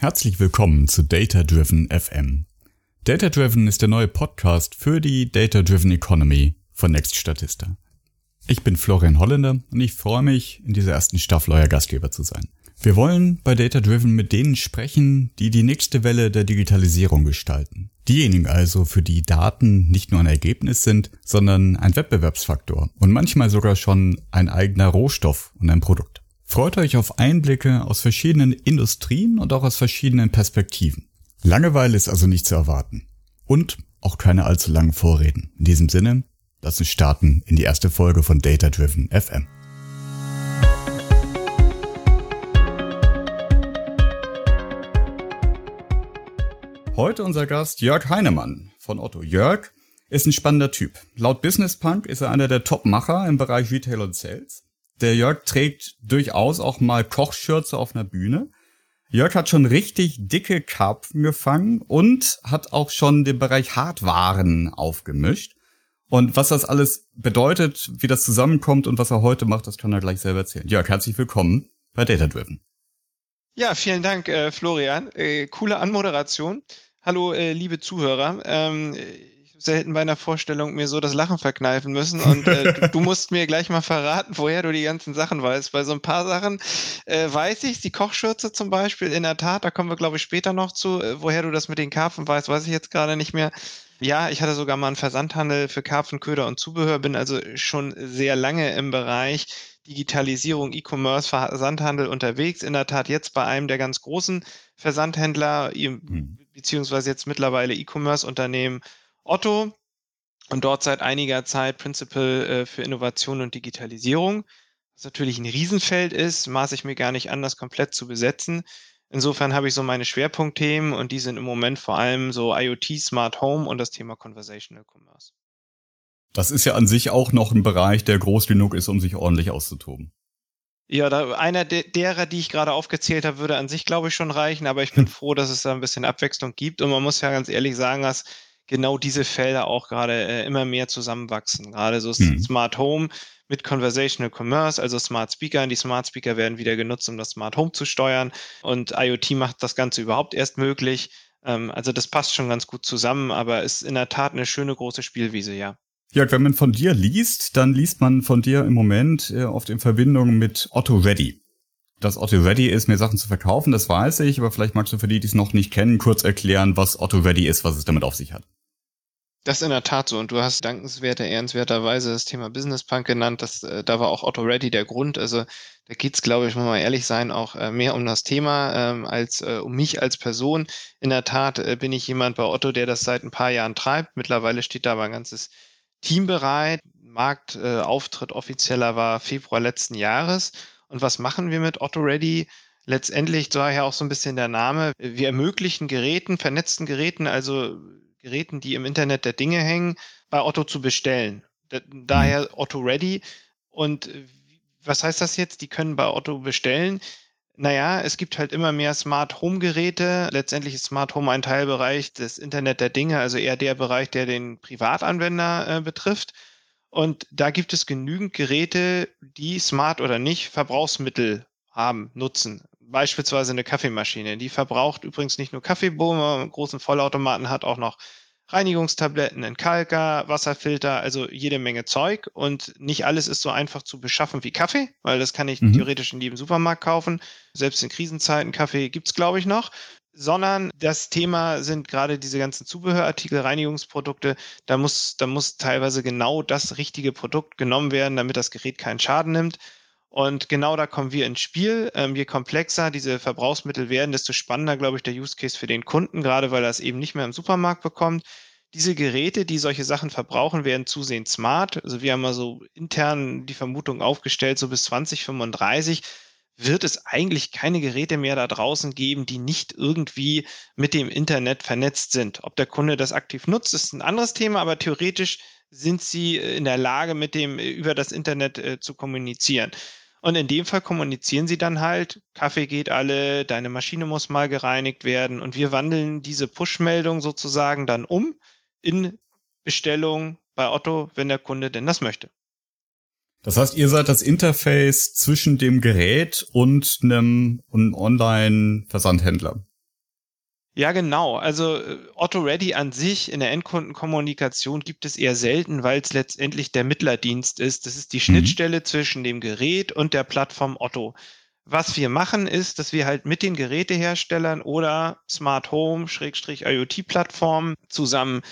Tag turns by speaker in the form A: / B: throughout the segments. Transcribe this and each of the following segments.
A: Herzlich willkommen zu Data Driven FM. Data Driven ist der neue Podcast für die Data Driven Economy von Next Statista. Ich bin Florian Holländer und ich freue mich, in dieser ersten Staffel euer Gastgeber zu sein. Wir wollen bei Data Driven mit denen sprechen, die die nächste Welle der Digitalisierung gestalten. Diejenigen also, für die Daten nicht nur ein Ergebnis sind, sondern ein Wettbewerbsfaktor und manchmal sogar schon ein eigener Rohstoff und ein Produkt. Freut euch auf Einblicke aus verschiedenen Industrien und auch aus verschiedenen Perspektiven. Langeweile ist also nicht zu erwarten. Und auch keine allzu langen Vorreden. In diesem Sinne, lass uns starten in die erste Folge von Data Driven FM. Heute unser Gast Jörg Heinemann von Otto. Jörg ist ein spannender Typ. Laut Business Punk ist er einer der Top-Macher im Bereich Retail und Sales. Der Jörg trägt durchaus auch mal Kochschürze auf einer Bühne. Jörg hat schon richtig dicke Karpfen gefangen und hat auch schon den Bereich Hardwaren aufgemischt. Und was das alles bedeutet, wie das zusammenkommt und was er heute macht, das kann er gleich selber erzählen. Jörg, herzlich willkommen bei Data Driven.
B: Ja, vielen Dank, äh, Florian. Äh, coole Anmoderation. Hallo, äh, liebe Zuhörer. Ähm, selten bei einer Vorstellung mir so das Lachen verkneifen müssen. Und äh, du, du, musst mir gleich mal verraten, woher du die ganzen Sachen weißt. Bei so ein paar Sachen äh, weiß ich, die Kochschürze zum Beispiel, in der Tat, da kommen wir, glaube ich, später noch zu. Äh, woher du das mit den Karpfen weißt, weiß ich jetzt gerade nicht mehr. Ja, ich hatte sogar mal einen Versandhandel für Karpfen, Köder und Zubehör, bin also schon sehr lange im Bereich Digitalisierung, E-Commerce, Versandhandel unterwegs. In der Tat jetzt bei einem der ganz großen Versandhändler, hm. beziehungsweise jetzt mittlerweile E-Commerce-Unternehmen Otto und dort seit einiger Zeit Principal äh, für Innovation und Digitalisierung. Was natürlich ein Riesenfeld ist, maße ich mir gar nicht an, das komplett zu besetzen. Insofern habe ich so meine Schwerpunktthemen und die sind im Moment vor allem so IoT, Smart Home und das Thema Conversational Commerce.
A: Das ist ja an sich auch noch ein Bereich, der groß genug ist, um sich ordentlich auszutoben.
B: Ja, da, einer de derer, die ich gerade aufgezählt habe, würde an sich, glaube ich, schon reichen, aber ich bin froh, dass es da ein bisschen Abwechslung gibt. Und man muss ja ganz ehrlich sagen, dass genau diese Felder auch gerade äh, immer mehr zusammenwachsen. Gerade so mhm. Smart Home mit Conversational Commerce, also Smart Speaker. Und die Smart Speaker werden wieder genutzt, um das Smart Home zu steuern. Und IoT macht das Ganze überhaupt erst möglich. Ähm, also das passt schon ganz gut zusammen, aber ist in der Tat eine schöne große Spielwiese, ja.
A: Jörg, wenn man von dir liest, dann liest man von dir im Moment äh, oft in Verbindung mit Otto Ready. Dass Otto Ready ist, mir Sachen zu verkaufen, das weiß ich, aber vielleicht magst du für die, die es noch nicht kennen, kurz erklären, was Otto Ready ist, was es damit auf sich hat.
B: Das ist in der Tat so. Und du hast dankenswerter, ehrenswerterweise das Thema Business Punk genannt. Das, äh, da war auch Otto Ready der Grund. Also da geht's, glaube ich, muss man ehrlich sein, auch äh, mehr um das Thema ähm, als äh, um mich als Person. In der Tat äh, bin ich jemand bei Otto, der das seit ein paar Jahren treibt. Mittlerweile steht da aber ein ganzes Team bereit. Marktauftritt offizieller war Februar letzten Jahres. Und was machen wir mit Otto Ready? Letztendlich daher auch so ein bisschen der Name. Wir ermöglichen Geräten, vernetzten Geräten, also Geräten, die im Internet der Dinge hängen, bei Otto zu bestellen. Daher mhm. Otto Ready. Und was heißt das jetzt? Die können bei Otto bestellen. Naja, es gibt halt immer mehr Smart Home Geräte. Letztendlich ist Smart Home ein Teilbereich des Internet der Dinge, also eher der Bereich, der den Privatanwender äh, betrifft. Und da gibt es genügend Geräte, die smart oder nicht Verbrauchsmittel haben, nutzen beispielsweise eine Kaffeemaschine. Die verbraucht übrigens nicht nur Kaffeebohnen, einen großen Vollautomaten hat auch noch Reinigungstabletten, Entkalker, Wasserfilter, also jede Menge Zeug. Und nicht alles ist so einfach zu beschaffen wie Kaffee, weil das kann ich mhm. theoretisch in jedem Supermarkt kaufen. Selbst in Krisenzeiten Kaffee gibt's glaube ich, noch. Sondern das Thema sind gerade diese ganzen Zubehörartikel, Reinigungsprodukte. Da muss, da muss teilweise genau das richtige Produkt genommen werden, damit das Gerät keinen Schaden nimmt. Und genau da kommen wir ins Spiel. Ähm, je komplexer diese Verbrauchsmittel werden, desto spannender, glaube ich, der Use Case für den Kunden, gerade weil er es eben nicht mehr im Supermarkt bekommt. Diese Geräte, die solche Sachen verbrauchen, werden zusehends smart. Also wir haben mal so intern die Vermutung aufgestellt, so bis 2035 wird es eigentlich keine Geräte mehr da draußen geben, die nicht irgendwie mit dem Internet vernetzt sind. Ob der Kunde das aktiv nutzt, ist ein anderes Thema, aber theoretisch sind sie in der Lage, mit dem über das Internet äh, zu kommunizieren. Und in dem Fall kommunizieren sie dann halt, Kaffee geht alle, deine Maschine muss mal gereinigt werden. Und wir wandeln diese Push-Meldung sozusagen dann um in Bestellung bei Otto, wenn der Kunde denn das möchte.
A: Das heißt, ihr seid das Interface zwischen dem Gerät und einem, einem Online-Versandhändler.
B: Ja, genau. Also äh, Otto Ready an sich in der Endkundenkommunikation gibt es eher selten, weil es letztendlich der Mittlerdienst ist. Das ist die mhm. Schnittstelle mhm. zwischen dem Gerät und der Plattform Otto. Was wir machen, ist, dass wir halt mit den Geräteherstellern oder Smart Home, Schrägstrich IoT-Plattformen zusammen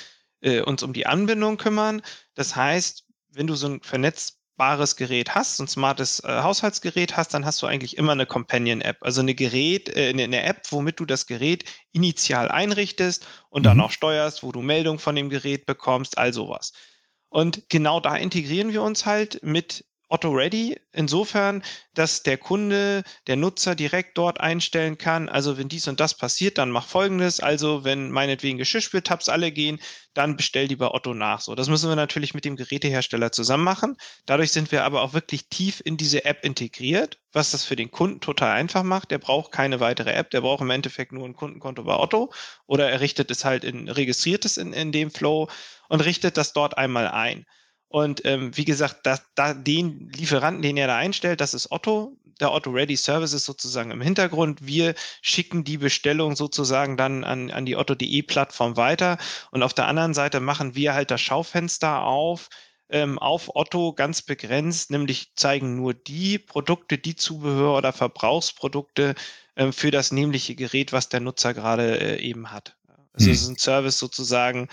B: äh, uns um die Anbindung kümmern. Das heißt, wenn du so ein vernetzt bares Gerät hast, ein smartes äh, Haushaltsgerät hast, dann hast du eigentlich immer eine Companion-App, also eine Gerät, äh, eine, App, womit du das Gerät initial einrichtest und mhm. dann auch steuerst, wo du Meldungen von dem Gerät bekommst, all sowas. Und genau da integrieren wir uns halt mit Otto Ready insofern, dass der Kunde, der Nutzer direkt dort einstellen kann, also wenn dies und das passiert, dann mach folgendes, also wenn meinetwegen Geschirrspültabs alle gehen, dann bestell die bei Otto nach. So, das müssen wir natürlich mit dem Gerätehersteller zusammen machen. Dadurch sind wir aber auch wirklich tief in diese App integriert, was das für den Kunden total einfach macht. Der braucht keine weitere App, der braucht im Endeffekt nur ein Kundenkonto bei Otto oder er richtet es halt in, registriert es in, in dem Flow und richtet das dort einmal ein. Und ähm, wie gesagt, da, da, den Lieferanten, den er da einstellt, das ist Otto. Der Otto Ready Service ist sozusagen im Hintergrund. Wir schicken die Bestellung sozusagen dann an, an die Otto.de Plattform weiter. Und auf der anderen Seite machen wir halt das Schaufenster auf, ähm, auf Otto ganz begrenzt, nämlich zeigen nur die Produkte, die Zubehör oder Verbrauchsprodukte ähm, für das nämliche Gerät, was der Nutzer gerade äh, eben hat. Also hm. es ist ein Service sozusagen,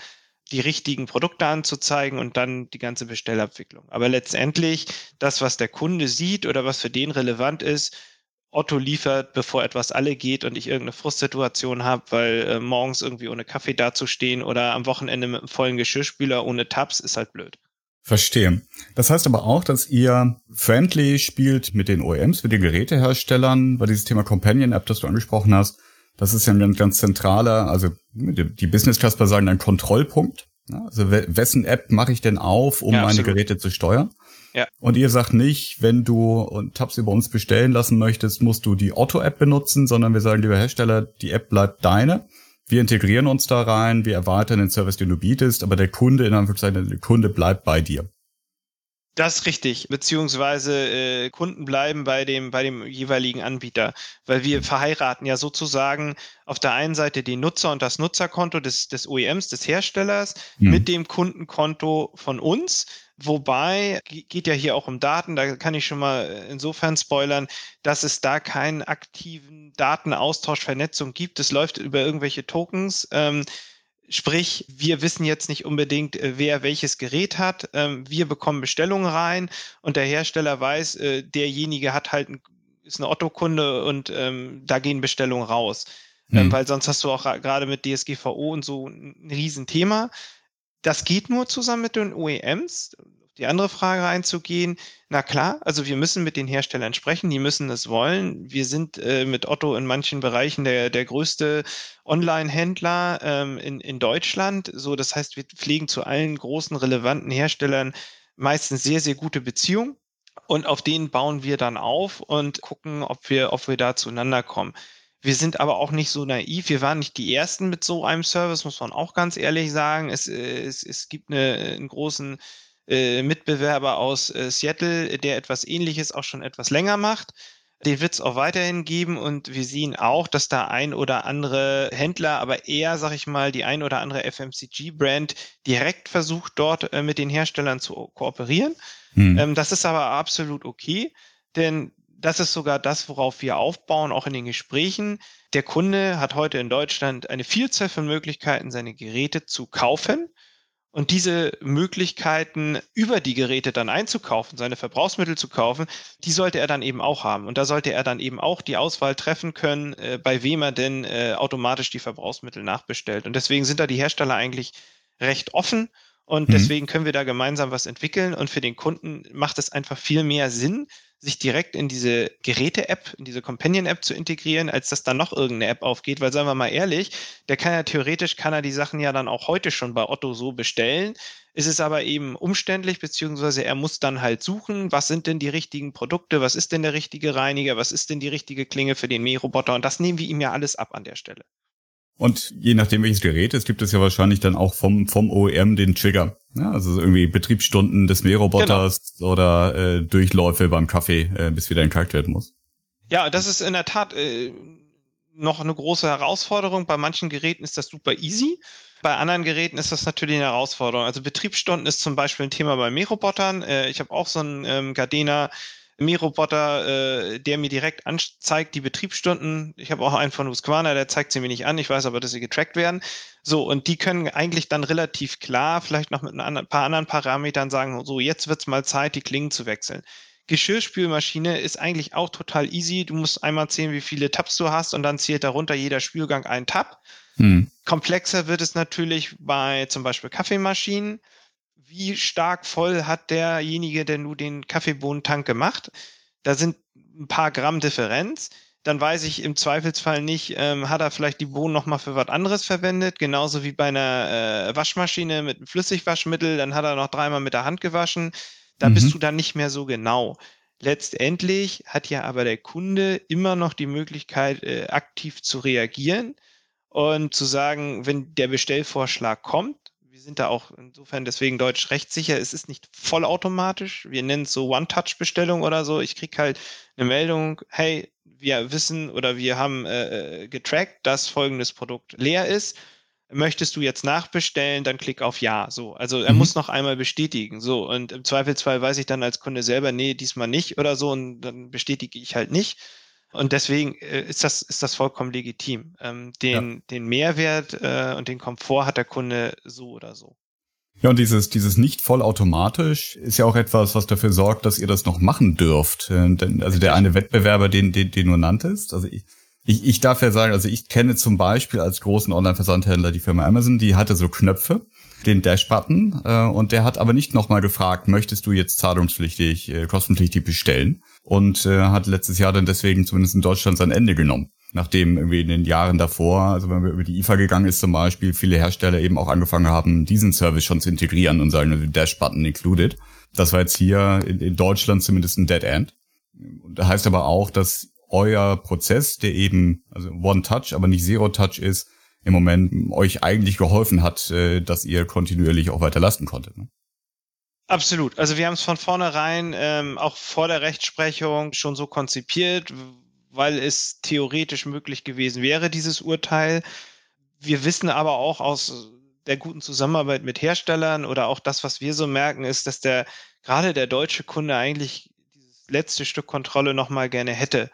B: die richtigen Produkte anzuzeigen und dann die ganze Bestellabwicklung. Aber letztendlich das, was der Kunde sieht oder was für den relevant ist, Otto liefert, bevor etwas alle geht und ich irgendeine Frustsituation habe, weil äh, morgens irgendwie ohne Kaffee dazustehen oder am Wochenende mit einem vollen Geschirrspüler ohne Tabs ist halt blöd.
A: Verstehe. Das heißt aber auch, dass ihr friendly spielt mit den OEMs, mit den Geräteherstellern, weil dieses Thema Companion App, das du angesprochen hast, das ist ja ein ganz, zentraler, also die Business Clasper sagen ein Kontrollpunkt. Also wessen App mache ich denn auf, um ja, meine Geräte zu steuern? Ja. Und ihr sagt nicht, wenn du Tabs über uns bestellen lassen möchtest, musst du die Otto-App benutzen, sondern wir sagen, lieber Hersteller, die App bleibt deine. Wir integrieren uns da rein, wir erweitern den Service, den du bietest, aber der Kunde, in Anführungszeichen, der Kunde bleibt bei dir.
B: Das ist richtig, beziehungsweise äh, Kunden bleiben bei dem, bei dem jeweiligen Anbieter, weil wir verheiraten ja sozusagen auf der einen Seite den Nutzer und das Nutzerkonto des, des OEMs, des Herstellers, mhm. mit dem Kundenkonto von uns. Wobei, geht ja hier auch um Daten, da kann ich schon mal äh, insofern spoilern, dass es da keinen aktiven Datenaustausch, Vernetzung gibt. Es läuft über irgendwelche Tokens. Ähm, Sprich, wir wissen jetzt nicht unbedingt, äh, wer welches Gerät hat. Ähm, wir bekommen Bestellungen rein und der Hersteller weiß, äh, derjenige hat halt ist eine Otto-Kunde und ähm, da gehen Bestellungen raus. Mhm. weil sonst hast du auch gerade mit DSGVO und so ein Riesenthema. Das geht nur zusammen mit den OEMs die andere Frage einzugehen, na klar, also wir müssen mit den Herstellern sprechen, die müssen es wollen. Wir sind äh, mit Otto in manchen Bereichen der, der größte Online-Händler ähm, in, in Deutschland. So, das heißt, wir pflegen zu allen großen relevanten Herstellern meistens sehr, sehr gute Beziehungen. Und auf denen bauen wir dann auf und gucken, ob wir, ob wir da zueinander kommen. Wir sind aber auch nicht so naiv. Wir waren nicht die Ersten mit so einem Service, muss man auch ganz ehrlich sagen. Es, es, es gibt eine, einen großen äh, Mitbewerber aus äh, Seattle, der etwas ähnliches auch schon etwas länger macht. Den wird es auch weiterhin geben und wir sehen auch, dass da ein oder andere Händler, aber eher, sag ich mal, die ein oder andere FMCG-Brand direkt versucht, dort äh, mit den Herstellern zu kooperieren. Hm. Ähm, das ist aber absolut okay, denn das ist sogar das, worauf wir aufbauen, auch in den Gesprächen. Der Kunde hat heute in Deutschland eine Vielzahl von Möglichkeiten, seine Geräte zu kaufen. Und diese Möglichkeiten über die Geräte dann einzukaufen, seine Verbrauchsmittel zu kaufen, die sollte er dann eben auch haben. Und da sollte er dann eben auch die Auswahl treffen können, äh, bei wem er denn äh, automatisch die Verbrauchsmittel nachbestellt. Und deswegen sind da die Hersteller eigentlich recht offen. Und mhm. deswegen können wir da gemeinsam was entwickeln. Und für den Kunden macht es einfach viel mehr Sinn, sich direkt in diese Geräte-App, in diese Companion-App zu integrieren, als dass da noch irgendeine App aufgeht, weil sagen wir mal ehrlich, der kann ja theoretisch, kann er die Sachen ja dann auch heute schon bei Otto so bestellen. Es ist aber eben umständlich, beziehungsweise er muss dann halt suchen, was sind denn die richtigen Produkte, was ist denn der richtige Reiniger, was ist denn die richtige Klinge für den Mähroboter und das nehmen wir ihm ja alles ab an der Stelle.
A: Und je nachdem, welches Gerät es gibt es ja wahrscheinlich dann auch vom, vom OEM den Trigger. Ja, also irgendwie Betriebsstunden des Mähroboters genau. oder äh, Durchläufe beim Kaffee, äh, bis wieder entkackt werden muss.
B: Ja, das ist in der Tat äh, noch eine große Herausforderung. Bei manchen Geräten ist das super easy. Bei anderen Geräten ist das natürlich eine Herausforderung. Also Betriebsstunden ist zum Beispiel ein Thema bei Mährobotern. Äh, ich habe auch so einen ähm, Gardena Mähroboter, äh, der mir direkt anzeigt die Betriebsstunden. Ich habe auch einen von Husqvarna, der zeigt sie mir nicht an. Ich weiß aber, dass sie getrackt werden. So, und die können eigentlich dann relativ klar, vielleicht noch mit ein paar anderen Parametern sagen, so, jetzt wird's mal Zeit, die Klingen zu wechseln. Geschirrspülmaschine ist eigentlich auch total easy. Du musst einmal zählen, wie viele Tabs du hast und dann zählt darunter jeder Spülgang ein Tab. Hm. Komplexer wird es natürlich bei zum Beispiel Kaffeemaschinen wie stark voll hat derjenige denn nur den Kaffeebohnentank gemacht. Da sind ein paar Gramm Differenz. Dann weiß ich im Zweifelsfall nicht, ähm, hat er vielleicht die Bohnen nochmal für was anderes verwendet, genauso wie bei einer äh, Waschmaschine mit einem Flüssigwaschmittel, dann hat er noch dreimal mit der Hand gewaschen. Da mhm. bist du dann nicht mehr so genau. Letztendlich hat ja aber der Kunde immer noch die Möglichkeit, äh, aktiv zu reagieren und zu sagen, wenn der Bestellvorschlag kommt, sind da auch insofern deswegen deutsch rechtssicher. Es ist nicht vollautomatisch. Wir nennen es so One-Touch-Bestellung oder so. Ich kriege halt eine Meldung, hey, wir wissen oder wir haben äh, äh, getrackt, dass folgendes Produkt leer ist. Möchtest du jetzt nachbestellen, dann klick auf Ja. So, also er mhm. muss noch einmal bestätigen. So, und im Zweifelsfall weiß ich dann als Kunde selber, nee, diesmal nicht oder so, und dann bestätige ich halt nicht. Und deswegen äh, ist, das, ist das vollkommen legitim. Ähm, den, ja. den Mehrwert äh, und den Komfort hat der Kunde so oder so.
A: Ja, und dieses, dieses nicht vollautomatisch ist ja auch etwas, was dafür sorgt, dass ihr das noch machen dürft. Äh, denn, also der eine Wettbewerber, den, den, den du nanntest, also ich, ich, ich darf ja sagen, also ich kenne zum Beispiel als großen Online-Versandhändler die Firma Amazon, die hatte so Knöpfe, den Dash-Button, äh, und der hat aber nicht nochmal gefragt, möchtest du jetzt zahlungspflichtig, äh, kostenpflichtig bestellen? Und äh, hat letztes Jahr dann deswegen zumindest in Deutschland sein Ende genommen. Nachdem irgendwie in den Jahren davor, also wenn wir über die IFA gegangen ist zum Beispiel, viele Hersteller eben auch angefangen haben, diesen Service schon zu integrieren und sagen, also Dash-Button included. Das war jetzt hier in, in Deutschland zumindest ein Dead End. Das heißt aber auch, dass euer Prozess, der eben also One Touch, aber nicht Zero Touch ist, im Moment euch eigentlich geholfen hat, äh, dass ihr kontinuierlich auch weiter lasten konntet. Ne?
B: Absolut. Also wir haben es von vornherein ähm, auch vor der Rechtsprechung schon so konzipiert, weil es theoretisch möglich gewesen wäre, dieses Urteil. Wir wissen aber auch aus der guten Zusammenarbeit mit Herstellern oder auch das, was wir so merken, ist, dass der gerade der deutsche Kunde eigentlich dieses letzte Stück Kontrolle nochmal gerne hätte.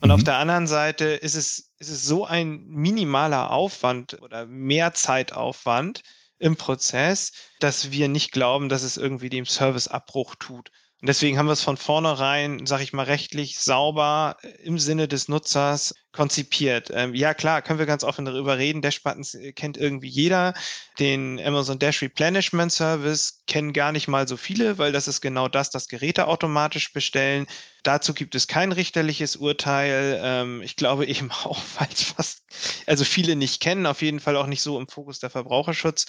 B: Und mhm. auf der anderen Seite ist es, ist es so ein minimaler Aufwand oder Mehrzeitaufwand im Prozess, dass wir nicht glauben, dass es irgendwie dem Service Abbruch tut. Und deswegen haben wir es von vornherein, sage ich mal, rechtlich sauber im Sinne des Nutzers konzipiert. Ähm, ja, klar, können wir ganz offen darüber reden. Dash-Buttons äh, kennt irgendwie jeder. Den Amazon Dash Replenishment Service kennen gar nicht mal so viele, weil das ist genau das, das Geräte automatisch bestellen. Dazu gibt es kein richterliches Urteil. Ähm, ich glaube eben auch, weil es fast, also viele nicht kennen, auf jeden Fall auch nicht so im Fokus der Verbraucherschutz.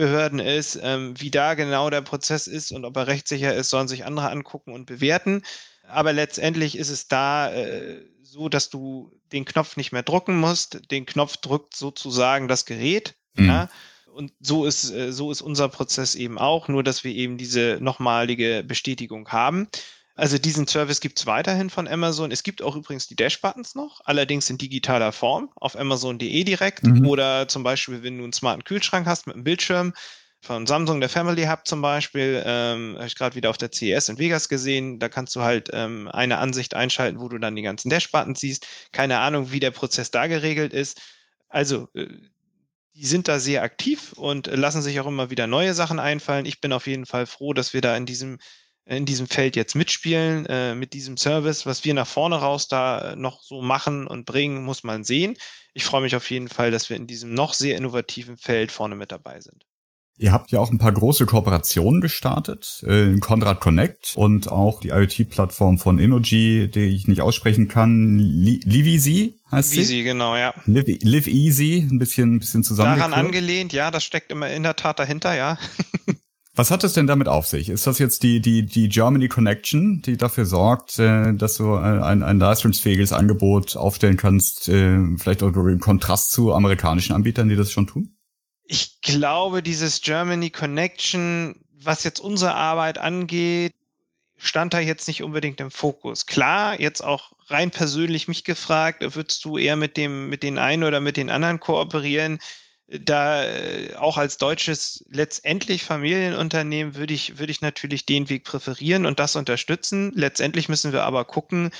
B: Behörden ist. Ähm, wie da genau der Prozess ist und ob er rechtssicher ist, sollen sich andere angucken und bewerten. Aber letztendlich ist es da äh, so, dass du den Knopf nicht mehr drucken musst. Den Knopf drückt sozusagen das Gerät. Mhm. Ja? Und so ist, äh, so ist unser Prozess eben auch, nur dass wir eben diese nochmalige Bestätigung haben. Also diesen Service gibt es weiterhin von Amazon. Es gibt auch übrigens die Dash-Buttons noch, allerdings in digitaler Form auf Amazon.de direkt mhm. oder zum Beispiel, wenn du einen smarten Kühlschrank hast mit einem Bildschirm von Samsung, der Family Hub zum Beispiel, ähm, habe ich gerade wieder auf der CES in Vegas gesehen. Da kannst du halt ähm, eine Ansicht einschalten, wo du dann die ganzen Dash-Buttons siehst. Keine Ahnung, wie der Prozess da geregelt ist. Also äh, die sind da sehr aktiv und lassen sich auch immer wieder neue Sachen einfallen. Ich bin auf jeden Fall froh, dass wir da in diesem in diesem Feld jetzt mitspielen, äh, mit diesem Service. Was wir nach vorne raus da noch so machen und bringen, muss man sehen. Ich freue mich auf jeden Fall, dass wir in diesem noch sehr innovativen Feld vorne mit dabei sind.
A: Ihr habt ja auch ein paar große Kooperationen gestartet, äh, Conrad Connect und auch die IoT-Plattform von Energy, die ich nicht aussprechen kann, Livizy heißt
B: Livizy, sie? genau, ja.
A: Live, Live Easy, ein bisschen, ein bisschen zusammen.
B: Daran angelehnt, ja, das steckt immer in der Tat dahinter, ja.
A: Was hat es denn damit auf sich? Ist das jetzt die, die, die Germany Connection, die dafür sorgt, äh, dass du ein, ein leistungsfähiges Angebot aufstellen kannst, äh, vielleicht auch im Kontrast zu amerikanischen Anbietern, die das schon tun?
B: Ich glaube, dieses Germany Connection, was jetzt unsere Arbeit angeht, stand da jetzt nicht unbedingt im Fokus. Klar, jetzt auch rein persönlich mich gefragt, würdest du eher mit dem, mit den einen oder mit den anderen kooperieren? Da äh, auch als deutsches letztendlich Familienunternehmen würde ich, würde ich natürlich den Weg präferieren und das unterstützen. Letztendlich müssen wir aber gucken,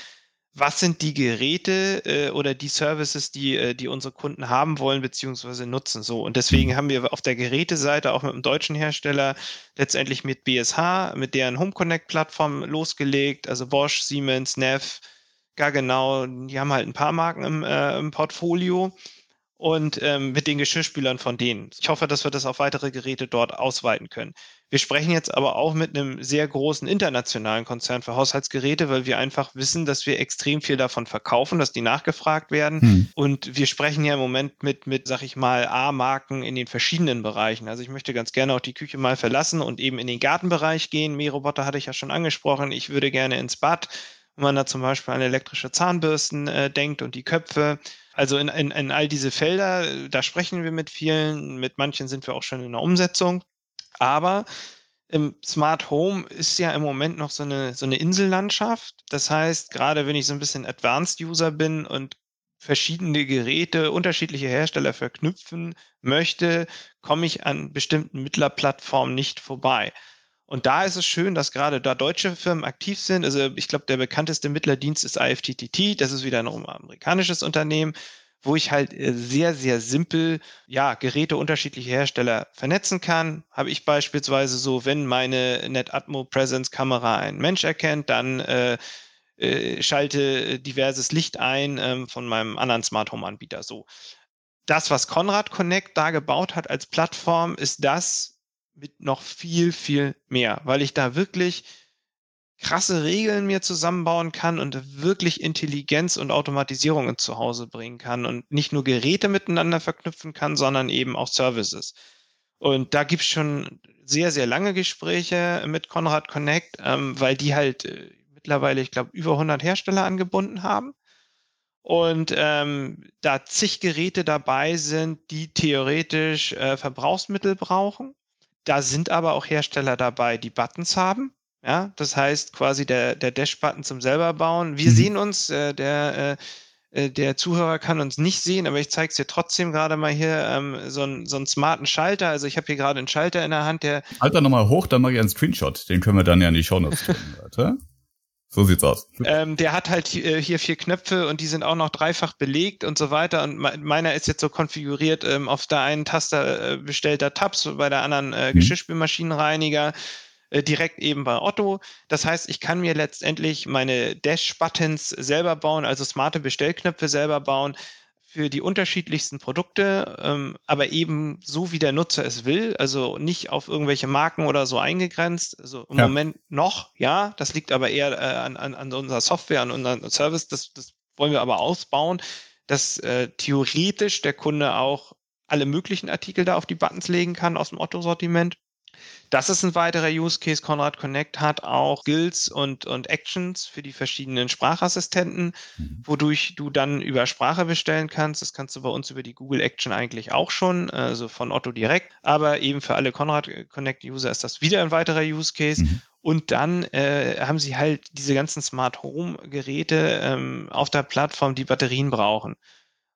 B: was sind die Geräte äh, oder die Services, die, äh, die unsere Kunden haben wollen beziehungsweise nutzen. So. Und deswegen mhm. haben wir auf der Geräteseite auch mit einem deutschen Hersteller letztendlich mit BSH, mit deren Home Connect-Plattform losgelegt, also Bosch, Siemens, Neff, gar genau, die haben halt ein paar Marken im, äh, im Portfolio und ähm, mit den Geschirrspülern von denen. Ich hoffe, dass wir das auf weitere Geräte dort ausweiten können. Wir sprechen jetzt aber auch mit einem sehr großen internationalen Konzern für Haushaltsgeräte, weil wir einfach wissen, dass wir extrem viel davon verkaufen, dass die nachgefragt werden. Hm. Und wir sprechen ja im Moment mit, mit, sag ich mal, A-Marken in den verschiedenen Bereichen. Also ich möchte ganz gerne auch die Küche mal verlassen und eben in den Gartenbereich gehen. Mähroboter hatte ich ja schon angesprochen. Ich würde gerne ins Bad wenn man da zum Beispiel an elektrische Zahnbürsten äh, denkt und die Köpfe. Also in, in, in all diese Felder, da sprechen wir mit vielen, mit manchen sind wir auch schon in der Umsetzung. Aber im Smart Home ist ja im Moment noch so eine, so eine Insellandschaft. Das heißt, gerade wenn ich so ein bisschen Advanced User bin und verschiedene Geräte, unterschiedliche Hersteller verknüpfen möchte, komme ich an bestimmten Mittlerplattformen nicht vorbei. Und da ist es schön, dass gerade da deutsche Firmen aktiv sind. Also ich glaube, der bekannteste Mittlerdienst ist IFTTT. Das ist wieder ein amerikanisches Unternehmen, wo ich halt äh, sehr, sehr simpel, ja, Geräte unterschiedlicher Hersteller vernetzen kann. Habe ich beispielsweise so, wenn meine NetAtmo Presence Kamera einen Mensch erkennt, dann äh, äh, schalte diverses Licht ein ähm, von meinem anderen Smart Home Anbieter. So. Das, was Conrad Connect da gebaut hat als Plattform, ist das, mit noch viel, viel mehr, weil ich da wirklich krasse Regeln mir zusammenbauen kann und wirklich Intelligenz und Automatisierung ins Zuhause bringen kann und nicht nur Geräte miteinander verknüpfen kann, sondern eben auch Services. Und da gibt es schon sehr, sehr lange Gespräche mit Conrad Connect, ähm, weil die halt äh, mittlerweile, ich glaube, über 100 Hersteller angebunden haben. Und ähm, da zig Geräte dabei sind, die theoretisch äh, Verbrauchsmittel brauchen da sind aber auch Hersteller dabei, die Buttons haben. Ja, das heißt quasi der, der Dash-Button zum selber bauen. Wir mhm. sehen uns, äh, der, äh, äh, der Zuhörer kann uns nicht sehen, aber ich zeige es dir trotzdem gerade mal hier, ähm, so, ein, so einen smarten Schalter. Also ich habe hier gerade einen Schalter in der Hand, der.
A: Schalter nochmal hoch, dann mache ich einen Screenshot. Den können wir dann ja in die Show Notes tun. So sieht's aus.
B: Ähm, der hat halt äh, hier vier Knöpfe und die sind auch noch dreifach belegt und so weiter. Und meiner ist jetzt so konfiguriert, ähm, auf der einen Taste äh, bestellter Tabs, bei der anderen äh, mhm. Geschirrspülmaschinenreiniger, äh, direkt eben bei Otto. Das heißt, ich kann mir letztendlich meine Dash-Buttons selber bauen, also smarte Bestellknöpfe selber bauen für die unterschiedlichsten Produkte, ähm, aber eben so, wie der Nutzer es will, also nicht auf irgendwelche Marken oder so eingegrenzt. Also im ja. Moment noch, ja, das liegt aber eher äh, an, an, an unserer Software, an unserem Service, das, das wollen wir aber ausbauen, dass äh, theoretisch der Kunde auch alle möglichen Artikel da auf die Buttons legen kann aus dem Otto-Sortiment das ist ein weiterer Use Case. Conrad Connect hat auch Skills und, und Actions für die verschiedenen Sprachassistenten, mhm. wodurch du dann über Sprache bestellen kannst. Das kannst du bei uns über die Google Action eigentlich auch schon, also von Otto direkt. Aber eben für alle Conrad Connect User ist das wieder ein weiterer Use Case. Mhm. Und dann äh, haben sie halt diese ganzen Smart Home Geräte ähm, auf der Plattform, die Batterien brauchen.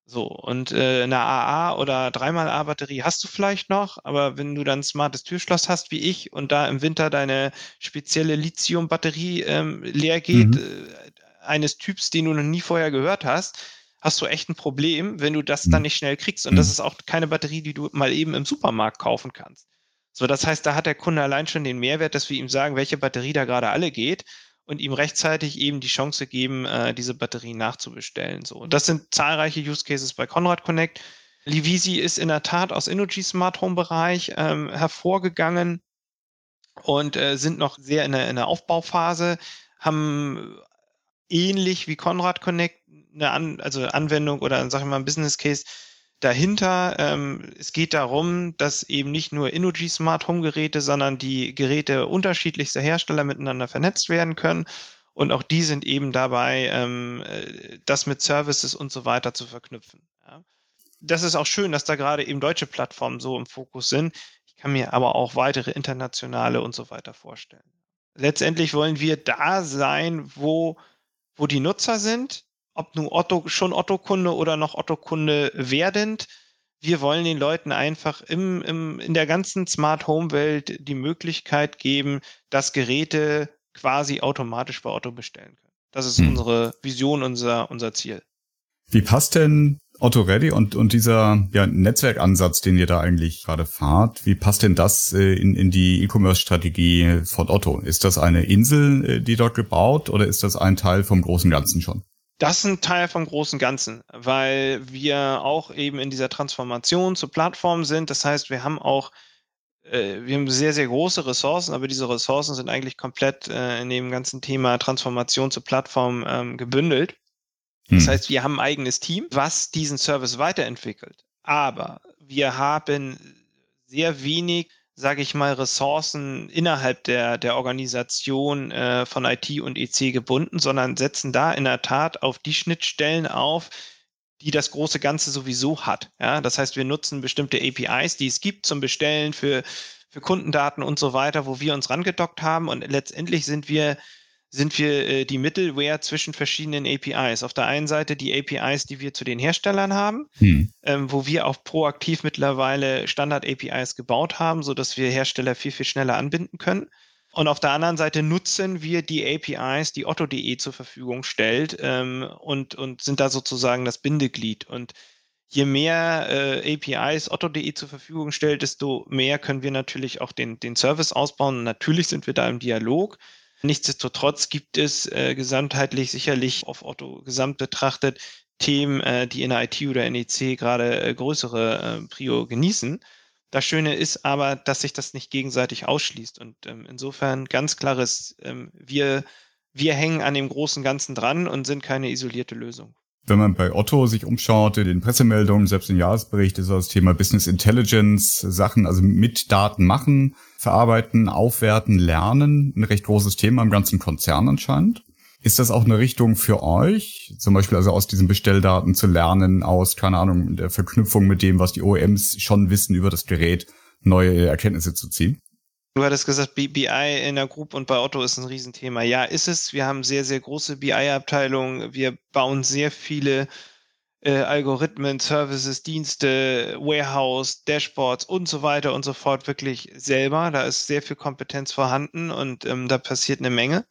B: So, und äh, eine AA oder dreimal A-Batterie hast du vielleicht noch, aber wenn du dann ein smartes Türschloss hast wie ich und da im Winter deine spezielle Lithium-Batterie ähm, leer geht, mhm. äh, eines Typs, den du noch nie vorher gehört hast, hast du echt ein Problem, wenn du das mhm. dann nicht schnell kriegst. Und mhm. das ist auch keine Batterie, die du mal eben im Supermarkt kaufen kannst. So, das heißt, da hat der Kunde allein schon den Mehrwert, dass wir ihm sagen, welche Batterie da gerade alle geht und ihm rechtzeitig eben die Chance geben, äh, diese Batterien nachzubestellen. So, das sind zahlreiche Use Cases bei Conrad Connect. Livisi ist in der Tat aus Energy Smart Home Bereich ähm, hervorgegangen und äh, sind noch sehr in der, in der Aufbauphase, haben ähnlich wie Conrad Connect eine An also Anwendung oder sag ich mal ein Business Case dahinter. Ähm, es geht darum, dass eben nicht nur Energy Smart Home Geräte, sondern die Geräte unterschiedlichster Hersteller miteinander vernetzt werden können. Und auch die sind eben dabei, ähm, äh, das mit Services und so weiter zu verknüpfen. Ja. Das ist auch schön, dass da gerade eben deutsche Plattformen so im Fokus sind. Ich kann mir aber auch weitere internationale und so weiter vorstellen. Letztendlich wollen wir da sein, wo, wo die Nutzer sind, ob nun Otto, schon Otto-Kunde oder noch Otto-Kunde werdend. Wir wollen den Leuten einfach im, im, in der ganzen Smart Home Welt die Möglichkeit geben, dass Geräte quasi automatisch bei Otto bestellen können. Das ist hm. unsere Vision, unser, unser Ziel.
A: Wie passt denn Otto Ready und, und dieser ja, Netzwerkansatz, den ihr da eigentlich gerade fahrt, wie passt denn das äh, in, in die E-Commerce-Strategie von Otto? Ist das eine Insel, äh, die dort gebaut oder ist das ein Teil vom großen Ganzen schon?
B: Das ist ein Teil vom großen Ganzen, weil wir auch eben in dieser Transformation zur Plattform sind. Das heißt, wir haben auch äh, wir haben sehr, sehr große Ressourcen, aber diese Ressourcen sind eigentlich komplett äh, in dem ganzen Thema Transformation zur Plattform ähm, gebündelt. Das hm. heißt, wir haben ein eigenes Team, was diesen Service weiterentwickelt. Aber wir haben sehr wenig, sage ich mal, Ressourcen innerhalb der, der Organisation äh, von IT und EC gebunden, sondern setzen da in der Tat auf die Schnittstellen auf, die das große Ganze sowieso hat. Ja, das heißt, wir nutzen bestimmte APIs, die es gibt zum Bestellen für, für Kundendaten und so weiter, wo wir uns rangedockt haben und letztendlich sind wir sind wir äh, die Middleware zwischen verschiedenen APIs. Auf der einen Seite die APIs, die wir zu den Herstellern haben, hm. ähm, wo wir auch proaktiv mittlerweile Standard-APIs gebaut haben, sodass wir Hersteller viel, viel schneller anbinden können. Und auf der anderen Seite nutzen wir die APIs, die Otto.de zur Verfügung stellt ähm, und, und sind da sozusagen das Bindeglied. Und je mehr äh, APIs Otto.de zur Verfügung stellt, desto mehr können wir natürlich auch den, den Service ausbauen. Und natürlich sind wir da im Dialog. Nichtsdestotrotz gibt es äh, gesamtheitlich sicherlich auf Otto gesamt betrachtet Themen, äh, die in der IT oder NEC gerade äh, größere äh, Prio genießen. Das Schöne ist aber, dass sich das nicht gegenseitig ausschließt. Und ähm, insofern ganz klares, ähm, wir, wir hängen an dem großen Ganzen dran und sind keine isolierte Lösung.
A: Wenn man bei Otto sich umschaut, in den Pressemeldungen, selbst im Jahresbericht, ist das Thema Business Intelligence, Sachen also mit Daten machen, verarbeiten, aufwerten, lernen, ein recht großes Thema im ganzen Konzern anscheinend. Ist das auch eine Richtung für euch, zum Beispiel also aus diesen Bestelldaten zu lernen, aus, keine Ahnung, der Verknüpfung mit dem, was die OEMs schon wissen über das Gerät, neue Erkenntnisse zu ziehen?
B: Du hattest gesagt, BI in der Group und bei Otto ist ein Riesenthema. Ja, ist es. Wir haben sehr, sehr große BI-Abteilungen. Wir bauen sehr viele äh, Algorithmen, Services, Dienste, Warehouse, Dashboards und so weiter und so fort wirklich selber. Da ist sehr viel Kompetenz vorhanden und ähm, da passiert eine Menge.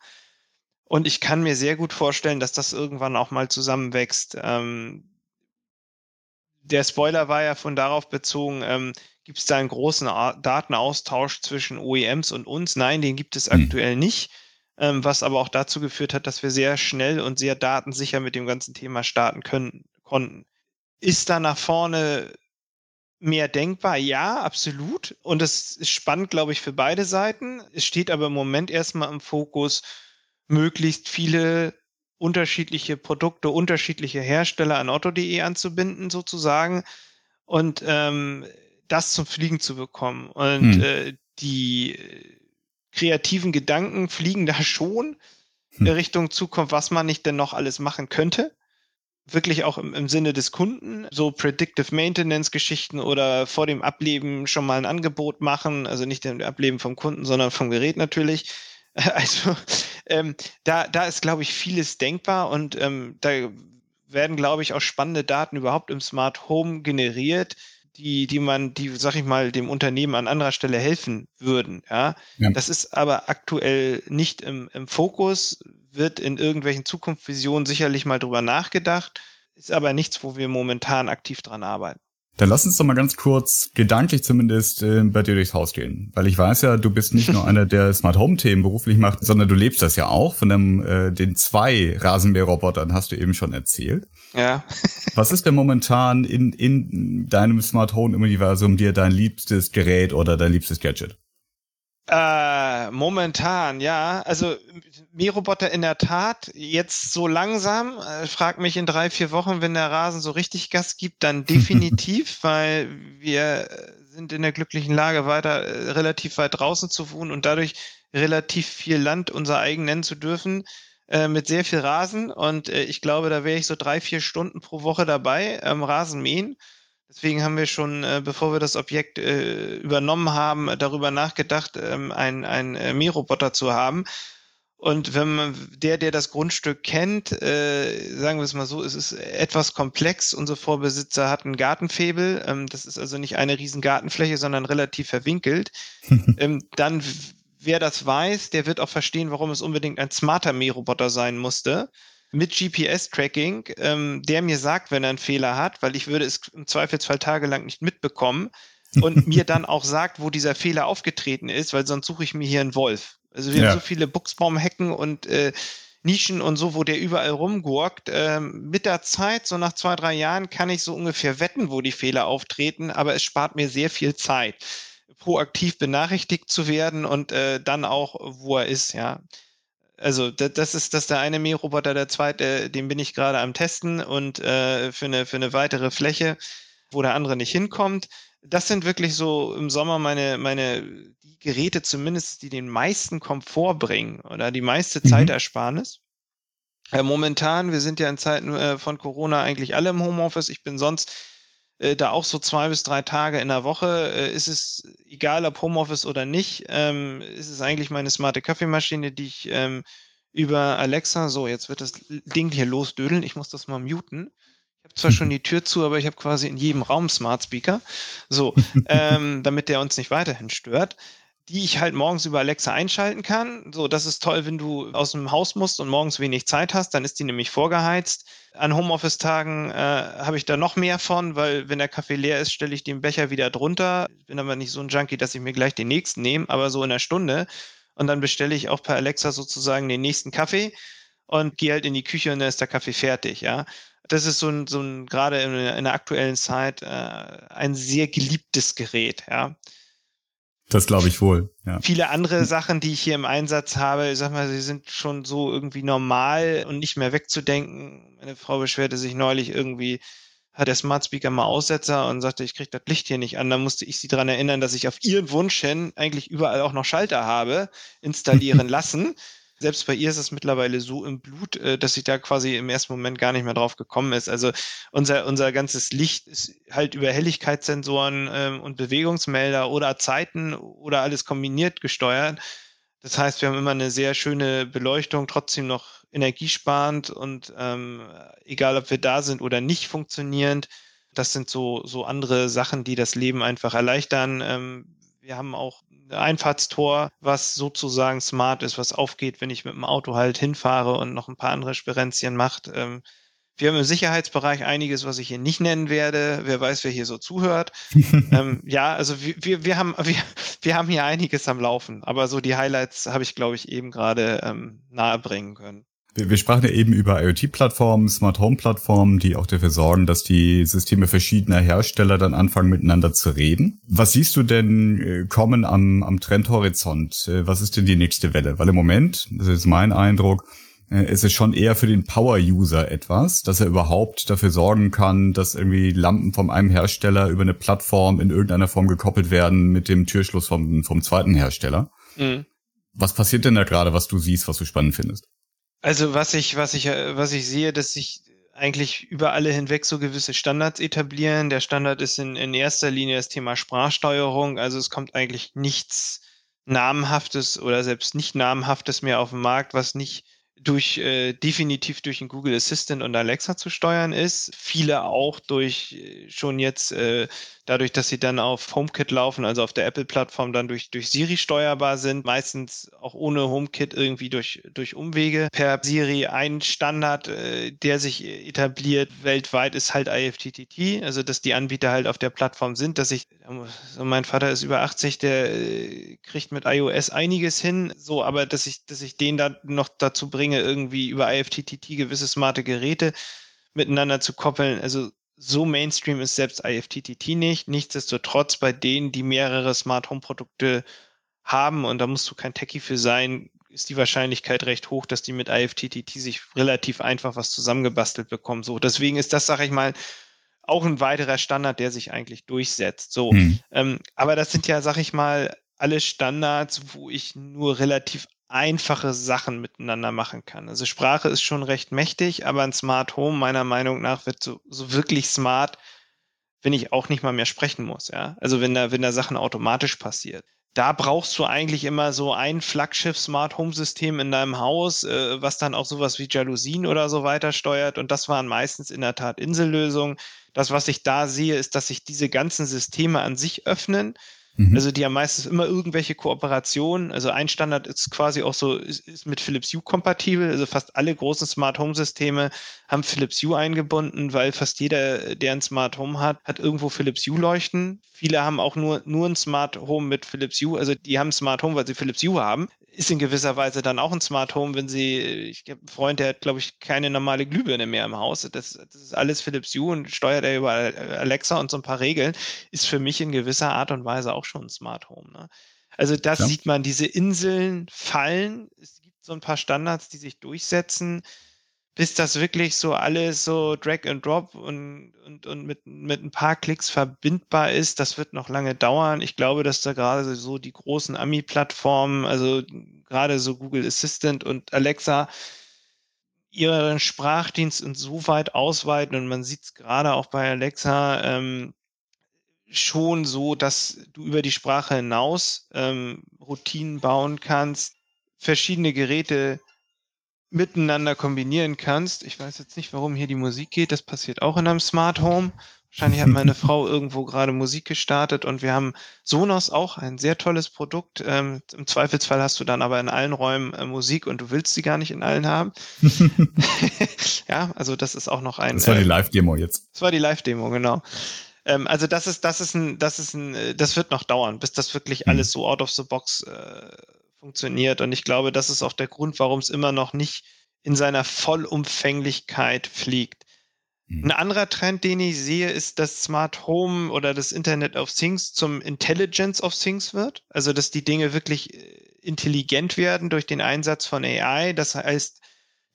B: Und ich kann mir sehr gut vorstellen, dass das irgendwann auch mal zusammenwächst. Ähm, der Spoiler war ja von darauf bezogen, ähm, Gibt es da einen großen Datenaustausch zwischen OEMs und uns? Nein, den gibt es hm. aktuell nicht. Ähm, was aber auch dazu geführt hat, dass wir sehr schnell und sehr datensicher mit dem ganzen Thema starten können, konnten. Ist da nach vorne mehr denkbar? Ja, absolut. Und es ist spannend, glaube ich, für beide Seiten. Es steht aber im Moment erstmal im Fokus, möglichst viele unterschiedliche Produkte, unterschiedliche Hersteller an otto.de anzubinden, sozusagen. Und ähm, das zum Fliegen zu bekommen. Und hm. äh, die kreativen Gedanken fliegen da schon hm. Richtung Zukunft, was man nicht denn noch alles machen könnte. Wirklich auch im, im Sinne des Kunden, so Predictive Maintenance Geschichten oder vor dem Ableben schon mal ein Angebot machen, also nicht dem Ableben vom Kunden, sondern vom Gerät natürlich. Also ähm, da, da ist, glaube ich, vieles denkbar und ähm, da werden, glaube ich, auch spannende Daten überhaupt im Smart Home generiert, die, die man, die, sag ich mal, dem Unternehmen an anderer Stelle helfen würden. Ja? ja. Das ist aber aktuell nicht im, im Fokus, wird in irgendwelchen Zukunftsvisionen sicherlich mal drüber nachgedacht, ist aber nichts, wo wir momentan aktiv dran arbeiten.
A: Dann lass uns doch mal ganz kurz, gedanklich zumindest, äh, bei dir durchs Haus gehen. Weil ich weiß ja, du bist nicht nur einer, der Smart Home Themen beruflich macht, sondern du lebst das ja auch. Von dem, äh, den zwei Rasenmäherrobotern hast du eben schon erzählt.
B: Ja.
A: Was ist denn momentan in, in deinem Smart Home Universum dir dein liebstes Gerät oder dein liebstes Gadget?
B: Äh, momentan, ja. Also Mähroboter in der Tat jetzt so langsam. Äh, frag mich in drei, vier Wochen, wenn der Rasen so richtig Gas gibt, dann definitiv, weil wir sind in der glücklichen Lage, weiter äh, relativ weit draußen zu wohnen und dadurch relativ viel Land unser eigen nennen zu dürfen äh, mit sehr viel Rasen. Und äh, ich glaube, da wäre ich so drei, vier Stunden pro Woche dabei, ähm, Rasen mähen. Deswegen haben wir schon, äh, bevor wir das Objekt äh, übernommen haben, darüber nachgedacht, ähm, einen, äh, Mähroboter zu haben. Und wenn man, der, der das Grundstück kennt, äh, sagen wir es mal so, es ist etwas komplex. Unser Vorbesitzer hat einen Gartenfebel. Ähm, das ist also nicht eine riesen Gartenfläche, sondern relativ verwinkelt. ähm, dann, wer das weiß, der wird auch verstehen, warum es unbedingt ein smarter Mähroboter sein musste mit GPS-Tracking, ähm, der mir sagt, wenn er einen Fehler hat, weil ich würde es im Zweifelsfall tagelang nicht mitbekommen und mir dann auch sagt, wo dieser Fehler aufgetreten ist, weil sonst suche ich mir hier einen Wolf. Also wir ja. haben so viele Buchsbaumhecken und äh, Nischen und so, wo der überall rumgurkt. Ähm, mit der Zeit, so nach zwei, drei Jahren, kann ich so ungefähr wetten, wo die Fehler auftreten, aber es spart mir sehr viel Zeit, proaktiv benachrichtigt zu werden und äh, dann auch, wo er ist, ja. Also das ist das ist der eine Mähroboter, der zweite, den bin ich gerade am Testen und äh, für, eine, für eine weitere Fläche, wo der andere nicht hinkommt. Das sind wirklich so im Sommer meine, meine die Geräte zumindest, die den meisten Komfort bringen oder die meiste mhm. Zeitersparnis. Äh, momentan, wir sind ja in Zeiten äh, von Corona eigentlich alle im Homeoffice. Ich bin sonst äh, da auch so zwei bis drei Tage in der Woche. Äh, ist es egal, ob Homeoffice oder nicht, ähm, ist es eigentlich meine smarte Kaffeemaschine, die ich ähm, über Alexa, so jetzt wird das Ding hier losdödeln, ich muss das mal muten. Ich habe zwar schon die Tür zu, aber ich habe quasi in jedem Raum Smart Speaker, so, ähm, damit der uns nicht weiterhin stört die ich halt morgens über Alexa einschalten kann. So, das ist toll, wenn du aus dem Haus musst und morgens wenig Zeit hast, dann ist die nämlich vorgeheizt. An Homeoffice-Tagen äh, habe ich da noch mehr von, weil wenn der Kaffee leer ist, stelle ich den Becher wieder drunter. Ich bin aber nicht so ein Junkie, dass ich mir gleich den nächsten nehme, aber so in einer Stunde. Und dann bestelle ich auch per Alexa sozusagen den nächsten Kaffee und gehe halt in die Küche und dann ist der Kaffee fertig, ja. Das ist so ein, so ein gerade in, in der aktuellen Zeit äh, ein sehr geliebtes Gerät, ja.
A: Das glaube ich wohl. Ja.
B: Viele andere Sachen, die ich hier im Einsatz habe, ich sag mal, sie sind schon so irgendwie normal und nicht mehr wegzudenken. Meine Frau beschwerte sich neulich irgendwie, hat der Smart Speaker mal Aussetzer und sagte, ich kriege das Licht hier nicht an. Da musste ich sie daran erinnern, dass ich auf ihren Wunsch hin eigentlich überall auch noch Schalter habe, installieren lassen selbst bei ihr ist es mittlerweile so im Blut, äh, dass sie da quasi im ersten Moment gar nicht mehr drauf gekommen ist. Also unser, unser ganzes Licht ist halt über Helligkeitssensoren ähm, und Bewegungsmelder oder Zeiten oder alles kombiniert gesteuert. Das heißt, wir haben immer eine sehr schöne Beleuchtung, trotzdem noch energiesparend und ähm, egal, ob wir da sind oder nicht funktionierend. Das sind so, so andere Sachen, die das Leben einfach erleichtern. Ähm, wir haben auch Einfahrtstor, was sozusagen smart ist, was aufgeht, wenn ich mit dem Auto halt hinfahre und noch ein paar andere Sperenzien macht. Ähm, wir haben im Sicherheitsbereich einiges, was ich hier nicht nennen werde. Wer weiß, wer hier so zuhört. ähm, ja, also wir, wir, wir, haben, wir, wir haben hier einiges am Laufen, aber so die Highlights habe ich, glaube ich, eben gerade ähm, nahebringen können.
A: Wir, wir sprachen ja eben über IoT-Plattformen, Smart Home-Plattformen, die auch dafür sorgen, dass die Systeme verschiedener Hersteller dann anfangen miteinander zu reden. Was siehst du denn äh, kommen am, am Trendhorizont? Äh, was ist denn die nächste Welle? Weil im Moment, das ist mein Eindruck, äh, ist es schon eher für den Power-User etwas, dass er überhaupt dafür sorgen kann, dass irgendwie Lampen von einem Hersteller über eine Plattform in irgendeiner Form gekoppelt werden mit dem Türschluss vom, vom zweiten Hersteller. Mhm. Was passiert denn da gerade, was du siehst, was du spannend findest?
B: Also was ich, was ich, was ich sehe, dass sich eigentlich über alle hinweg so gewisse Standards etablieren. Der Standard ist in, in erster Linie das Thema Sprachsteuerung. Also es kommt eigentlich nichts Namenhaftes oder selbst nicht Namenhaftes mehr auf den Markt, was nicht durch äh, definitiv durch den Google Assistant und Alexa zu steuern ist. Viele auch durch äh, schon jetzt äh, dadurch, dass sie dann auf HomeKit laufen, also auf der Apple-Plattform dann durch, durch Siri steuerbar sind, meistens auch ohne HomeKit irgendwie durch, durch Umwege. Per Siri ein Standard, äh, der sich etabliert weltweit, ist halt IFTTT, also dass die Anbieter halt auf der Plattform sind, dass ich, also mein Vater ist über 80, der äh, kriegt mit iOS einiges hin, so, aber dass ich, dass ich den da noch dazu bringe, irgendwie über IFTTT gewisse smarte Geräte miteinander zu koppeln, also so Mainstream ist selbst IFTTT nicht. Nichtsdestotrotz bei denen, die mehrere Smart Home Produkte haben, und da musst du kein Techie für sein, ist die Wahrscheinlichkeit recht hoch, dass die mit IFTTT sich relativ einfach was zusammengebastelt bekommen. So, deswegen ist das, sag ich mal, auch ein weiterer Standard, der sich eigentlich durchsetzt. So, hm. ähm, aber das sind ja, sag ich mal, alle Standards, wo ich nur relativ einfache Sachen miteinander machen kann. Also Sprache ist schon recht mächtig, aber ein Smart Home meiner Meinung nach wird so, so wirklich smart, wenn ich auch nicht mal mehr sprechen muss, ja. Also wenn da, wenn da Sachen automatisch passiert. Da brauchst du eigentlich immer so ein Flaggschiff Smart Home System in deinem Haus, äh, was dann auch sowas wie Jalousien oder so weiter steuert. Und das waren meistens in der Tat Insellösungen. Das, was ich da sehe, ist, dass sich diese ganzen Systeme an sich öffnen Mhm. Also die haben meistens immer irgendwelche Kooperationen. Also ein Standard ist quasi auch so, ist, ist mit Philips Hue kompatibel. Also fast alle großen Smart Home Systeme haben Philips Hue eingebunden, weil fast jeder, der ein Smart Home hat, hat irgendwo Philips Hue leuchten. Viele haben auch nur, nur ein Smart Home mit Philips Hue. Also die haben Smart Home, weil sie Philips Hue haben ist in gewisser Weise dann auch ein Smart Home, wenn Sie, ich habe einen Freund, der hat, glaube ich, keine normale Glühbirne mehr im Haus. Das, das, ist alles Philips Hue und steuert er über Alexa und so ein paar Regeln. Ist für mich in gewisser Art und Weise auch schon ein Smart Home. Ne? Also das ja. sieht man, diese Inseln fallen. Es gibt so ein paar Standards, die sich durchsetzen bis das wirklich so alles so Drag and Drop und, und, und mit, mit ein paar Klicks verbindbar ist, das wird noch lange dauern. Ich glaube, dass da gerade so die großen Ami-Plattformen, also gerade so Google Assistant und Alexa, ihren Sprachdienst insoweit ausweiten und man sieht es gerade auch bei Alexa ähm, schon so, dass du über die Sprache hinaus ähm, Routinen bauen kannst, verschiedene Geräte miteinander kombinieren kannst. Ich weiß jetzt nicht, warum hier die Musik geht. Das passiert auch in einem Smart Home. Wahrscheinlich hat meine Frau irgendwo gerade Musik gestartet und wir haben Sonos auch ein sehr tolles Produkt. Ähm, Im Zweifelsfall hast du dann aber in allen Räumen äh, Musik und du willst sie gar nicht in allen haben. ja, also das ist auch noch ein.
A: Das war die äh, Live-Demo jetzt.
B: Das war die Live-Demo, genau. Ähm, also das ist, das ist ein, das ist ein, äh, das wird noch dauern, bis das wirklich mhm. alles so out of the box äh, funktioniert. Und ich glaube, das ist auch der Grund, warum es immer noch nicht in seiner Vollumfänglichkeit fliegt. Mhm. Ein anderer Trend, den ich sehe, ist, dass Smart Home oder das Internet of Things zum Intelligence of Things wird. Also, dass die Dinge wirklich äh, intelligent werden durch den Einsatz von AI. Das heißt,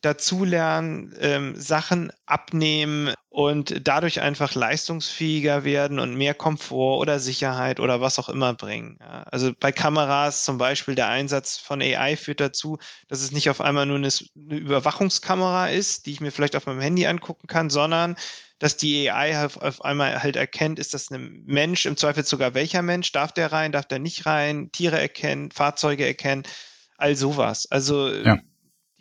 B: dazulernen, ähm, Sachen abnehmen und dadurch einfach leistungsfähiger werden und mehr Komfort oder Sicherheit oder was auch immer bringen. Ja. Also bei Kameras zum Beispiel der Einsatz von AI führt dazu, dass es nicht auf einmal nur eine, eine Überwachungskamera ist, die ich mir vielleicht auf meinem Handy angucken kann, sondern dass die AI auf, auf einmal halt erkennt, ist das ein Mensch, im Zweifel sogar welcher Mensch, darf der rein, darf der nicht rein, Tiere erkennen, Fahrzeuge erkennen, all sowas. Also ja.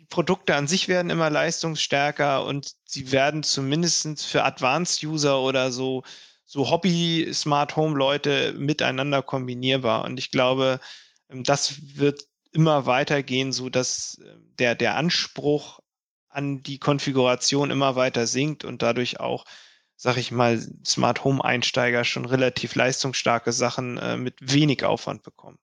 B: Produkte an sich werden immer leistungsstärker und sie werden zumindest für Advanced User oder so, so Hobby Smart Home Leute miteinander kombinierbar. Und ich glaube, ähm, das wird immer weitergehen, so dass ähm, der, der Anspruch an die Konfiguration immer weiter sinkt und dadurch auch, sag ich mal, Smart Home Einsteiger schon relativ leistungsstarke Sachen äh, mit wenig Aufwand bekommen.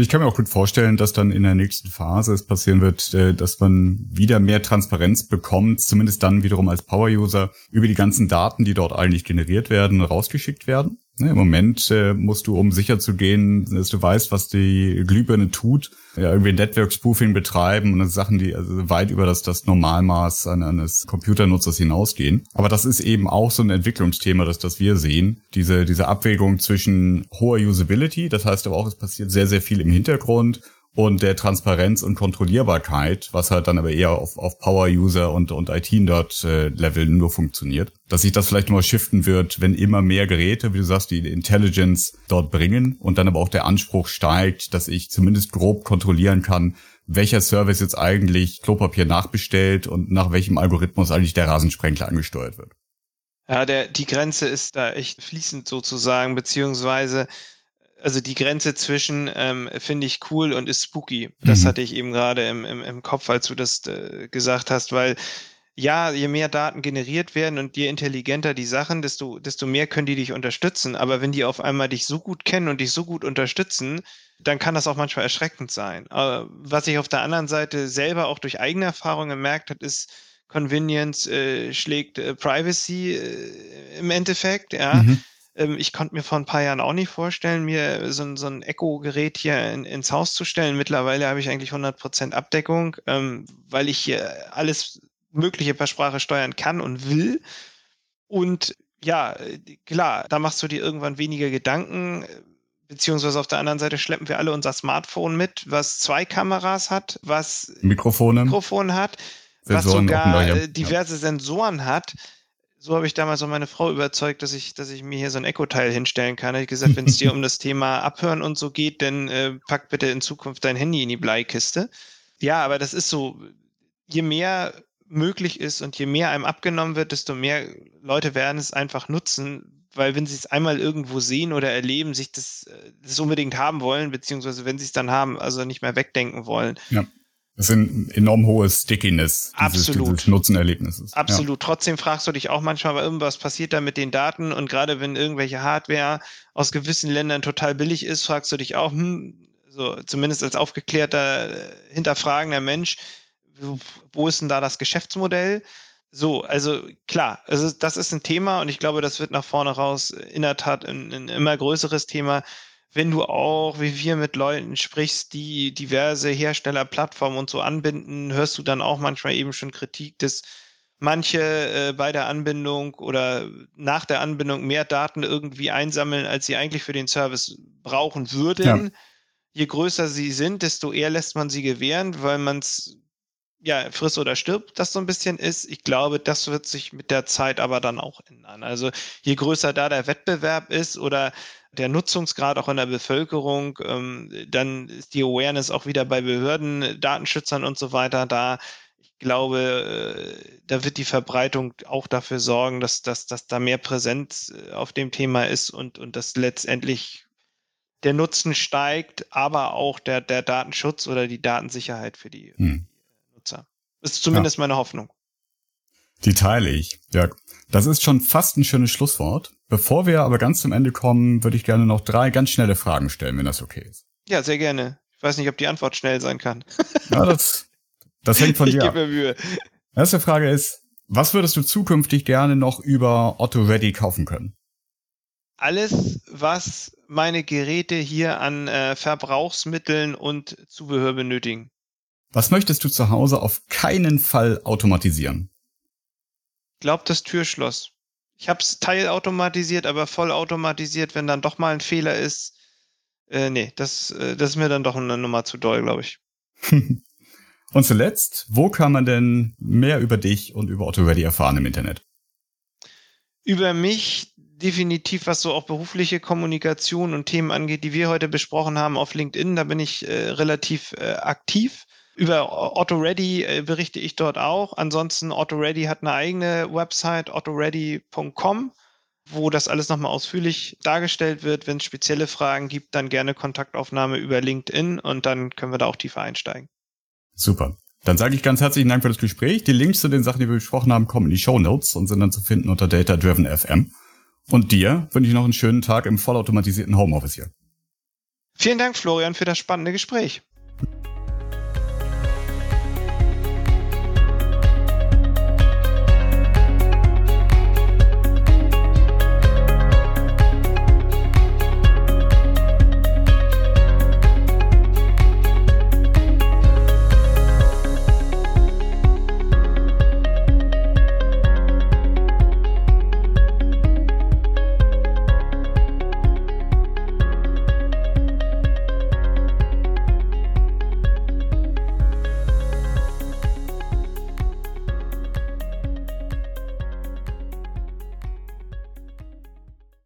A: Ich kann mir auch gut vorstellen, dass dann in der nächsten Phase es passieren wird, äh, dass man wieder mehr Transparenz bekommt, zumindest dann wiederum als Power-User, über die ganzen Daten, die dort eigentlich generiert werden, rausgeschickt werden. Ne, Im Moment äh, musst du, um sicher zu gehen, dass du weißt, was die Glühbirne tut, ja, irgendwie Network Spoofing betreiben und Sachen, die also weit über das, das Normalmaß eines Computernutzers hinausgehen. Aber das ist eben auch so ein Entwicklungsthema, das, das wir sehen. Diese, diese Abwägung zwischen hoher Usability, das heißt aber auch, es passiert sehr, sehr viel im Hintergrund und der Transparenz und Kontrollierbarkeit, was halt dann aber eher auf, auf Power-User und, und IT-Nerd-Level nur funktioniert. Dass sich das vielleicht nochmal shiften wird, wenn immer mehr Geräte, wie du sagst, die Intelligence dort bringen und dann aber auch der Anspruch steigt, dass ich zumindest grob kontrollieren kann, welcher Service jetzt eigentlich Klopapier nachbestellt und nach welchem Algorithmus eigentlich der Rasensprenkler angesteuert wird.
B: Ja, der, die Grenze ist da echt fließend sozusagen, beziehungsweise also die Grenze zwischen ähm, finde ich cool und ist spooky. Das mhm. hatte ich eben gerade im, im, im Kopf, als du das äh, gesagt hast, weil ja, je mehr Daten generiert werden und je intelligenter die Sachen, desto, desto mehr können die dich unterstützen. Aber wenn die auf einmal dich so gut kennen und dich so gut unterstützen, dann kann das auch manchmal erschreckend sein. Aber was ich auf der anderen Seite selber auch durch eigene Erfahrungen gemerkt habe, ist, Convenience äh, schlägt äh, Privacy äh, im Endeffekt, ja. Mhm. Ähm, ich konnte mir vor ein paar Jahren auch nicht vorstellen, mir so, so ein Echo-Gerät hier in, ins Haus zu stellen. Mittlerweile habe ich eigentlich 100% Abdeckung, ähm, weil ich hier alles Mögliche per Sprache steuern kann und will. Und ja, klar, da machst du dir irgendwann weniger Gedanken beziehungsweise auf der anderen Seite schleppen wir alle unser Smartphone mit, was zwei Kameras hat, was
A: Mikrofone,
B: Mikrofon hat, Sensoren was sogar diverse ja. Sensoren hat so habe ich damals auch meine Frau überzeugt, dass ich, dass ich mir hier so ein Echo-Teil hinstellen kann. Ich gesagt, wenn es dir um das Thema Abhören und so geht, dann äh, pack bitte in Zukunft dein Handy in die Bleikiste. Ja, aber das ist so, je mehr möglich ist und je mehr einem abgenommen wird, desto mehr Leute werden es einfach nutzen, weil wenn sie es einmal irgendwo sehen oder erleben, sich das, äh, das unbedingt haben wollen, beziehungsweise wenn sie es dann haben, also nicht mehr wegdenken wollen.
A: Ja. Das ist ein enorm hohes Stickiness
B: dieses, Absolut. dieses
A: Nutzenerlebnisses.
B: Absolut. Ja. Trotzdem fragst du dich auch manchmal, weil irgendwas passiert da mit den Daten und gerade wenn irgendwelche Hardware aus gewissen Ländern total billig ist, fragst du dich auch, hm, so zumindest als aufgeklärter, äh, hinterfragender Mensch, wo ist denn da das Geschäftsmodell? So, also klar, also das ist ein Thema und ich glaube, das wird nach vorne raus in der Tat ein, ein immer größeres Thema wenn du auch, wie wir mit Leuten sprichst, die diverse Hersteller, Plattformen und so anbinden, hörst du dann auch manchmal eben schon Kritik, dass manche äh, bei der Anbindung oder nach der Anbindung mehr Daten irgendwie einsammeln, als sie eigentlich für den Service brauchen würden. Ja. Je größer sie sind, desto eher lässt man sie gewähren, weil man es ja, friss oder stirbt, das so ein bisschen ist. Ich glaube, das wird sich mit der Zeit aber dann auch ändern. Also je größer da der Wettbewerb ist oder der Nutzungsgrad auch in der Bevölkerung, ähm, dann ist die Awareness auch wieder bei Behörden, Datenschützern und so weiter da. Ich glaube, äh, da wird die Verbreitung auch dafür sorgen, dass, dass, dass da mehr Präsenz äh, auf dem Thema ist und, und dass letztendlich der Nutzen steigt, aber auch der, der Datenschutz oder die Datensicherheit für die hm. Nutzer. Das ist zumindest ja. meine Hoffnung.
A: Die teile ich, Jörg. Das ist schon fast ein schönes Schlusswort. Bevor wir aber ganz zum Ende kommen, würde ich gerne noch drei ganz schnelle Fragen stellen, wenn das okay ist.
B: Ja, sehr gerne. Ich weiß nicht, ob die Antwort schnell sein kann.
A: ja, das, das hängt von dir
B: ab. Ich gebe mir Mühe.
A: Erste Frage ist, was würdest du zukünftig gerne noch über Otto Ready kaufen können?
B: Alles, was meine Geräte hier an äh, Verbrauchsmitteln und Zubehör benötigen.
A: Was möchtest du zu Hause auf keinen Fall automatisieren?
B: Glaub das Türschloss. Ich habe es teilautomatisiert, aber vollautomatisiert, wenn dann doch mal ein Fehler ist. Äh, nee, das, äh, das ist mir dann doch eine Nummer zu doll, glaube ich.
A: und zuletzt, wo kann man denn mehr über dich und über Otto Ready erfahren im Internet?
B: Über mich definitiv, was so auch berufliche Kommunikation und Themen angeht, die wir heute besprochen haben auf LinkedIn. Da bin ich äh, relativ äh, aktiv. Über Otto Ready äh, berichte ich dort auch. Ansonsten Otto Ready hat eine eigene Website, ottoready.com, wo das alles nochmal ausführlich dargestellt wird. Wenn es spezielle Fragen gibt, dann gerne Kontaktaufnahme über LinkedIn und dann können wir da auch tiefer einsteigen.
A: Super. Dann sage ich ganz herzlichen Dank für das Gespräch. Die Links zu den Sachen, die wir besprochen haben, kommen in die Show Notes und sind dann zu finden unter Data Driven FM. Und dir wünsche ich noch einen schönen Tag im vollautomatisierten Homeoffice hier.
B: Vielen Dank, Florian, für das spannende Gespräch.